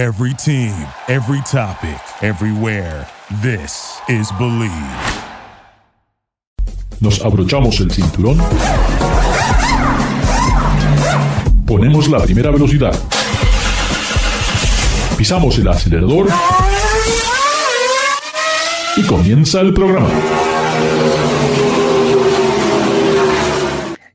Every team, every topic, everywhere. This is Believe. Nos abrochamos el cinturón. Ponemos la primera velocidad. Pisamos el acelerador. Y comienza el programa.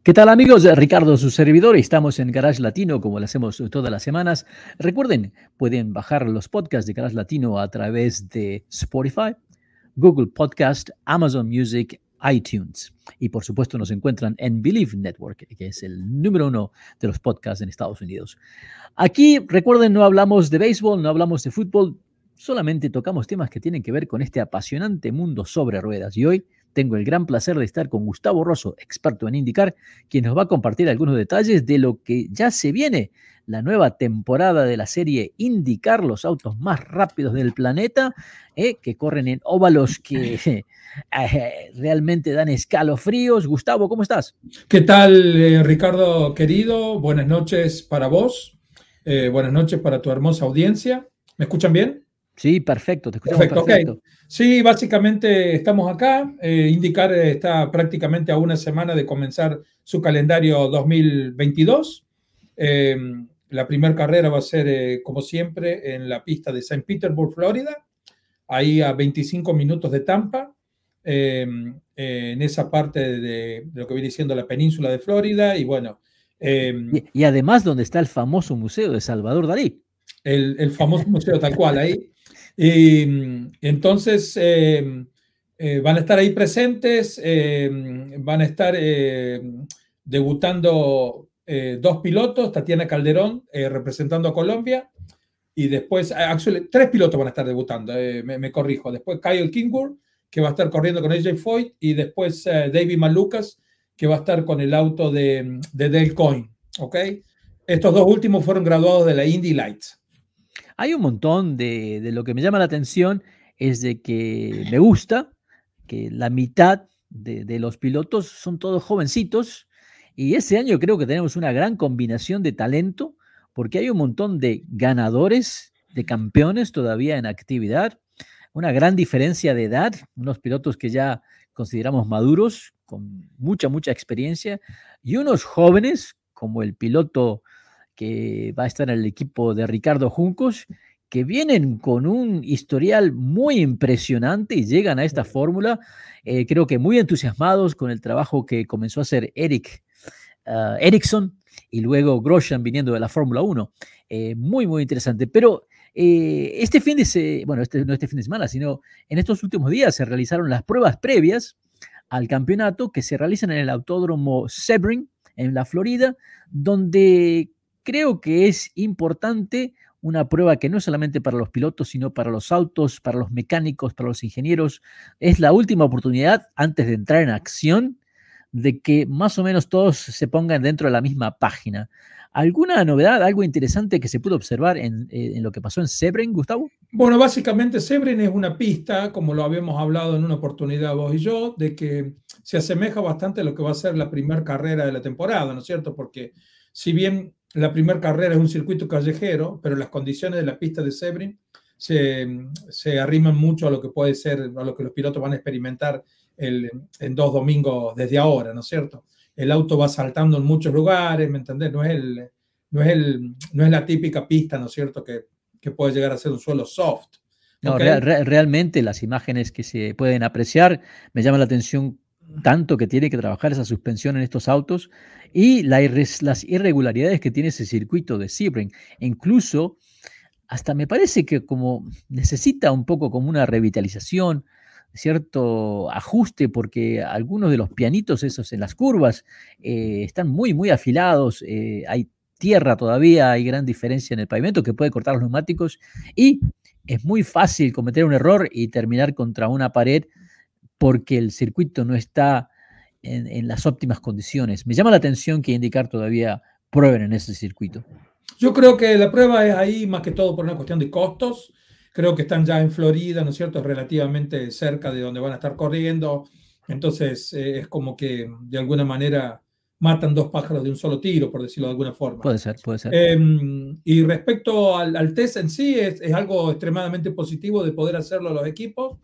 ¿Qué tal amigos? Ricardo, su servidor. Estamos en Garage Latino como lo hacemos todas las semanas. Recuerden, pueden bajar los podcasts de Garage Latino a través de Spotify, Google Podcast, Amazon Music, iTunes. Y por supuesto nos encuentran en Believe Network, que es el número uno de los podcasts en Estados Unidos. Aquí, recuerden, no hablamos de béisbol, no hablamos de fútbol, solamente tocamos temas que tienen que ver con este apasionante mundo sobre ruedas. Y hoy tengo el gran placer de estar con Gustavo Rosso, experto en indicar, quien nos va a compartir algunos detalles de lo que ya se viene, la nueva temporada de la serie Indicar, los autos más rápidos del planeta, eh, que corren en óvalos que eh, realmente dan escalofríos. Gustavo, ¿cómo estás? ¿Qué tal, eh, Ricardo querido? Buenas noches para vos, buenas noches para tu hermosa audiencia. ¿Me escuchan bien? Sí, perfecto, te escuchamos perfecto. perfecto. Sí, básicamente estamos acá. Eh, Indicar está prácticamente a una semana de comenzar su calendario 2022. Eh, la primera carrera va a ser, eh, como siempre, en la pista de St. Petersburg, Florida, ahí a 25 minutos de Tampa, en esa parte de, lo que viene siendo la península de Florida. Y bueno. Y, además, donde está el famoso museo de Salvador Dalí. El, el famoso museo, tal cual, ahí. Y mm, entonces em, eh, van a estar ahí presentes, em, van a estar em, debutando eh, dos pilotos, Tatiana Calderón eh, representando a Colombia, y después, actually, tres pilotos van a estar debutando, me, corrijo, después Kyle Kingwood, que va a estar corriendo con AJ Foyt, y después David Malucas, que va a estar con el auto de, de ¿ok? Estos dos últimos fueron graduados de la Indy Lights. Hay un montón de, lo que me llama la atención es de que me gusta que la mitad de, los pilotos son todos jovencitos y ese año creo que tenemos una gran combinación de talento porque hay un montón de ganadores, de campeones todavía en actividad, una gran diferencia de edad, unos pilotos que ya consideramos maduros, con mucha, mucha experiencia, y unos jóvenes como el piloto que va a estar en el equipo de Ricardo Juncos, que vienen con un historial muy impresionante y llegan a esta fórmula, eh, creo que muy entusiasmados con el trabajo que comenzó a hacer Eric uh, Ericsson y luego Grosjean viniendo de la Fórmula 1. Eh, muy, muy interesante. Pero eh, este fin de bueno, este, no este fin de semana, sino en estos últimos días se realizaron las pruebas previas al campeonato que se realizan en el autódromo Sebring en la Florida, donde Creo que es importante una prueba que no es solamente para los pilotos, sino para los autos, para los mecánicos, para los ingenieros. Es la última oportunidad antes de entrar en acción de que más o menos todos se pongan dentro de la misma página. ¿Alguna novedad, algo interesante que se pudo observar en, eh, lo que pasó en Sebring, Gustavo? Bueno, básicamente Sebring es una pista, como lo habíamos hablado en una oportunidad vos y yo, de que se asemeja bastante a lo que va a ser la primera carrera de la temporada, ¿no es cierto? Porque si bien la primera carrera es un circuito callejero, pero las condiciones de la pista de Sebring se, arriman mucho a lo que puede ser, a lo que los pilotos van a experimentar en dos domingos desde ahora, ¿no es cierto? El auto va saltando en muchos lugares, ¿me entendés? No es, el, no es, el, no es la típica pista, ¿no es cierto?, que, que puede llegar a ser un suelo soft. No, realmente las imágenes que se pueden apreciar me llama la atención tanto que tiene que trabajar esa suspensión en estos autos y las irregularidades que tiene ese circuito de Sebring. incluso, hasta me parece que como necesita un poco como una revitalización, cierto ajuste, porque algunos de los pianitos esos en las curvas eh, están muy, muy afilados, eh, hay tierra todavía, hay gran diferencia en el pavimento que puede cortar los neumáticos y es muy fácil cometer un error y terminar contra una pared porque el circuito no está en, las óptimas condiciones. Me llama la atención que indicar todavía prueben en ese circuito. Yo creo que la prueba es ahí más que todo por una cuestión de costos. Creo que están ya en Florida, ¿no es cierto? Relativamente cerca de donde van a estar corriendo. Entonces eh, es como que de alguna manera matan dos pájaros de un solo tiro, por decirlo de alguna forma. Puede ser, puede ser. Em, y respecto al, test en sí, es, es, algo extremadamente positivo de poder hacerlo a los equipos,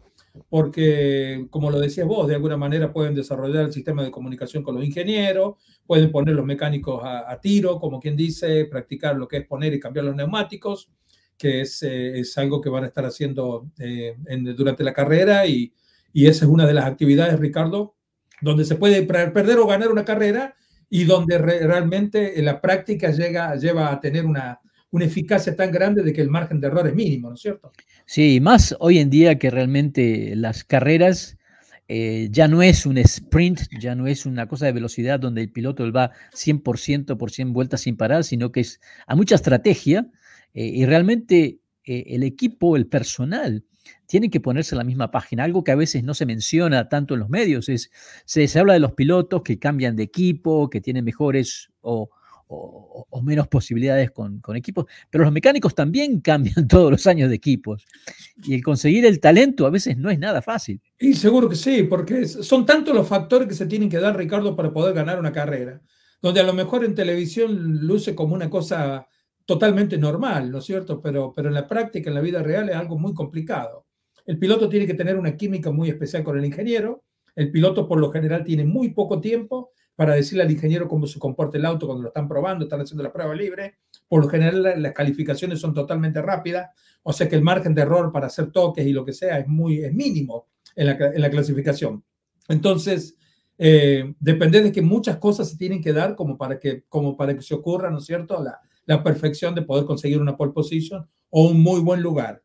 porque, como lo decías vos, de alguna manera pueden desarrollar el sistema de comunicación con los ingenieros, pueden poner los mecánicos a, tiro, como quien dice, practicar lo que es poner y cambiar los neumáticos, que es, eh, es algo que van a estar haciendo eh, durante la carrera y, y esa es una de las actividades, Ricardo, donde se puede perder o ganar una carrera y donde realmente en la práctica llega, lleva a tener una, una eficacia tan grande de que el margen de error es mínimo, ¿no es cierto? Sí, más hoy en día que realmente las carreras eh, ya no es un sprint, ya no es una cosa de velocidad donde el piloto va 100% por 100 vueltas sin parar, sino que es a mucha estrategia eh, y realmente eh, el equipo, el personal, tienen que ponerse en la misma página. Algo que a veces no se menciona tanto en los medios es, se, se habla de los pilotos que cambian de equipo, que tienen mejores o, o, menos posibilidades con, con, equipos, pero los mecánicos también cambian todos los años de equipos. Y el conseguir el talento a veces no es nada fácil. Y seguro que sí, porque son tantos los factores que se tienen que dar, Ricardo, para poder ganar una carrera, donde a lo mejor en televisión luce como una cosa totalmente normal, ¿no es cierto? Pero, pero en la práctica, en la vida real, es algo muy complicado. El piloto tiene que tener una química muy especial con el ingeniero. El piloto por lo general tiene muy poco tiempo para decirle al ingeniero cómo se comporta el auto cuando lo están probando, están haciendo la prueba libre. Por lo general las calificaciones son totalmente rápidas, o sea que el margen de error para hacer toques y lo que sea es muy es mínimo en la, en la clasificación. Entonces, eh, depende de que muchas cosas se tienen que dar como para que, como para que se ocurra, ¿no es cierto?, la, la perfección de poder conseguir una pole position o un muy buen lugar.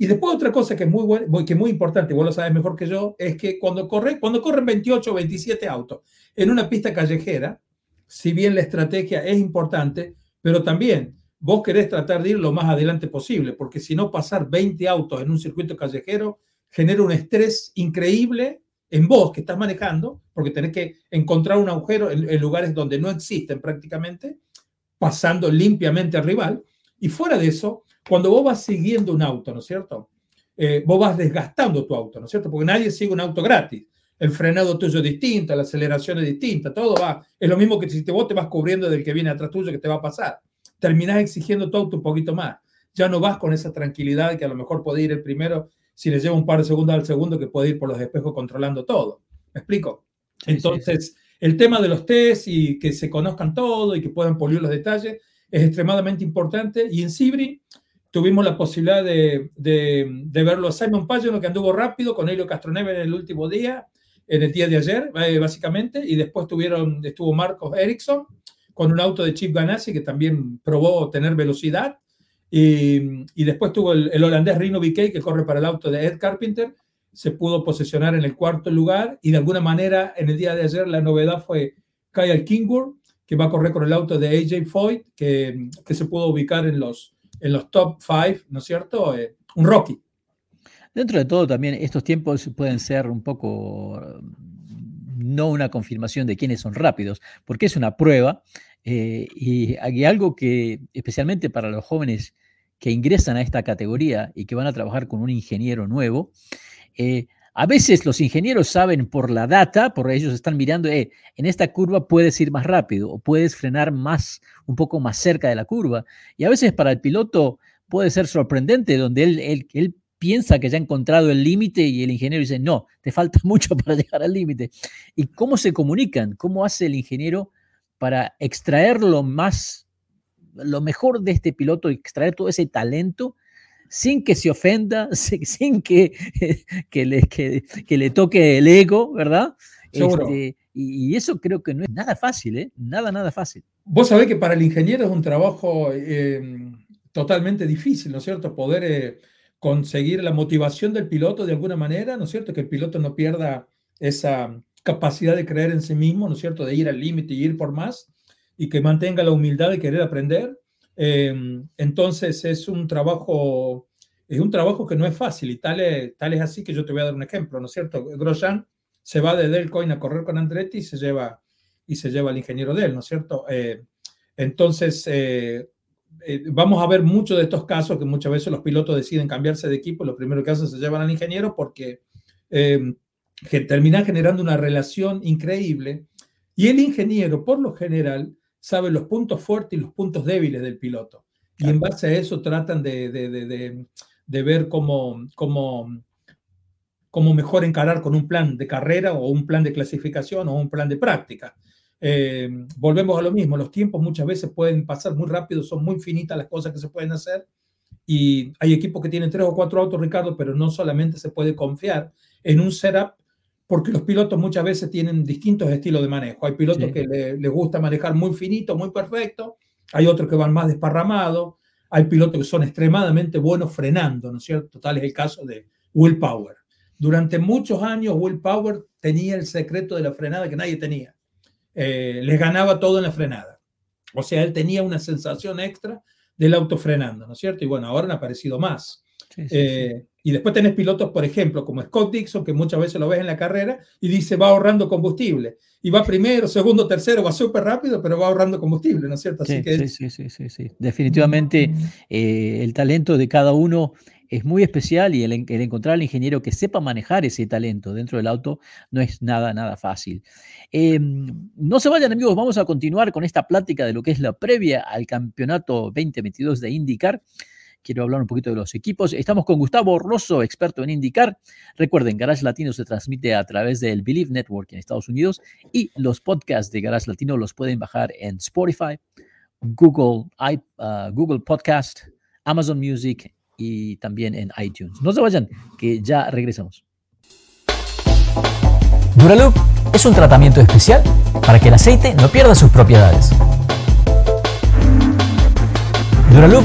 Y después otra cosa que es muy, que muy importante, vos lo sabes mejor que yo, es que cuando, corre, cuando corren 28 o 27 autos en una pista callejera, si bien la estrategia es importante, pero también vos querés tratar de ir lo más adelante posible, porque si no pasar 20 autos en un circuito callejero genera un estrés increíble en vos que estás manejando, porque tenés que encontrar un agujero en, en lugares donde no existen prácticamente, pasando limpiamente al rival. Y fuera de eso, cuando vos vas siguiendo un auto, ¿no es cierto? Eh, vos vas desgastando tu auto, ¿no es cierto? Porque nadie sigue un auto gratis. El frenado tuyo es distinto, la aceleración es distinta, todo va. Es lo mismo que si te, vos te vas cubriendo del que viene atrás tuyo, que te va a pasar. Terminás exigiendo tu auto un poquito más. Ya no vas con esa tranquilidad que a lo mejor puede ir el primero si le lleva un par de segundos al segundo que puede ir por los espejos controlando todo. ¿Me explico? Entonces, el tema de los test y que se conozcan todo y que puedan pulir los detalles es extremadamente importante. Y en Sibri, tuvimos la posibilidad de, de, verlo a Simon Pagano, que anduvo rápido con Helio Castroneve en el último día, en el día de ayer, eh, básicamente, y después tuvieron, estuvo Marcos Ericsson con un auto de Chip Ganassi que también probó tener velocidad, y, y después tuvo el, holandés Rino Biquet, que corre para el auto de Ed Carpenter, se pudo posesionar en el cuarto lugar, y de alguna manera en el día de ayer la novedad fue Kyle Kingwood, que va a correr con el auto de AJ Foyt, que, que se pudo ubicar en los en los top five, ¿no es cierto? Eh, un Rocky. Dentro de todo, también estos tiempos pueden ser un poco no una confirmación de quiénes son rápidos, porque es una prueba eh, y hay algo que, especialmente para los jóvenes que ingresan a esta categoría y que van a trabajar con un ingeniero nuevo, eh, a veces los ingenieros saben por la data, por ellos están mirando, eh, en esta curva puedes ir más rápido o puedes frenar más, un poco más cerca de la curva. Y a veces para el piloto puede ser sorprendente, donde él, él, él piensa que ya ha encontrado el límite y el ingeniero dice, no, te falta mucho para llegar al límite. ¿Y cómo se comunican? ¿Cómo hace el ingeniero para extraer lo más, lo mejor de este piloto, extraer todo ese talento sin que se ofenda, sin que, que, le, que, le toque el ego, ¿verdad? Este, y, eso creo que no es nada fácil, ¿eh? Nada, nada fácil. Vos sabés que para el ingeniero es un trabajo em, totalmente difícil, ¿no es cierto? Poder eh, conseguir la motivación del piloto de alguna manera, ¿no es cierto? Que el piloto no pierda esa capacidad de creer en sí mismo, ¿no es cierto? De ir al límite y ir por más y que mantenga la humildad de querer aprender Em, entonces es un trabajo, es un trabajo que no es fácil y tal es, tal es así que yo te voy a dar un ejemplo, ¿no es cierto? Grosjean se va de Delcoin a correr con Andretti y se lleva, y se lleva al ingeniero de él, ¿no es cierto? Eh, entonces, eh, eh, vamos a ver muchos de estos casos que muchas veces los pilotos deciden cambiarse de equipo, lo primero que hacen se llevan al ingeniero porque em, que terminan generando una relación increíble Y el ingeniero, por lo general, sabe los puntos fuertes y los puntos débiles del piloto. Y en base a eso tratan de, de, ver cómo, cómo, cómo, mejor encarar con un plan de carrera o un plan de clasificación o un plan de práctica. Eh, volvemos a lo mismo, los tiempos muchas veces pueden pasar muy rápido, son muy finitas las cosas que se pueden hacer y hay equipos que tienen tres o cuatro autos, Ricardo, pero no solamente se puede confiar en un setup porque los pilotos muchas veces tienen distintos estilos de manejo. Hay pilotos que les gusta manejar muy finito, muy perfecto, hay otros que van más desparramados, hay pilotos que son extremadamente buenos frenando, ¿no es cierto? Tal es el caso de Will Power. Durante muchos años Will Power tenía el secreto de la frenada que nadie tenía. Eh, les ganaba todo en la frenada. O sea, él tenía una sensación extra del auto frenando, ¿no es cierto? Y bueno, ahora han aparecido más. Eh, y después tenés pilotos, por ejemplo, como Scott Dixon, que muchas veces lo ves en la carrera y dice va ahorrando combustible. Y va primero, segundo, tercero, va súper rápido, pero va ahorrando combustible, ¿no es cierto? Así sí, que sí, sí, sí, sí, Definitivamente eh, el talento de cada uno es muy especial y el, encontrar al ingeniero que sepa manejar ese talento dentro del auto no es nada, nada fácil. Em, no se vayan amigos, vamos a continuar con esta plática de lo que es la previa al campeonato 2022 de IndyCar. Quiero hablar un poquito de los equipos. Estamos con Gustavo Rosso, experto en IndyCar. Recuerden, Garage Latino se transmite a través del Believe Network en Estados Unidos y los podcasts de Garage Latino los pueden bajar en Spotify, Google, uh, Google Podcast, Amazon Music y también en iTunes. No se vayan, que ya regresamos. Duraloop es un tratamiento especial para que el aceite no pierda sus propiedades. Duraloop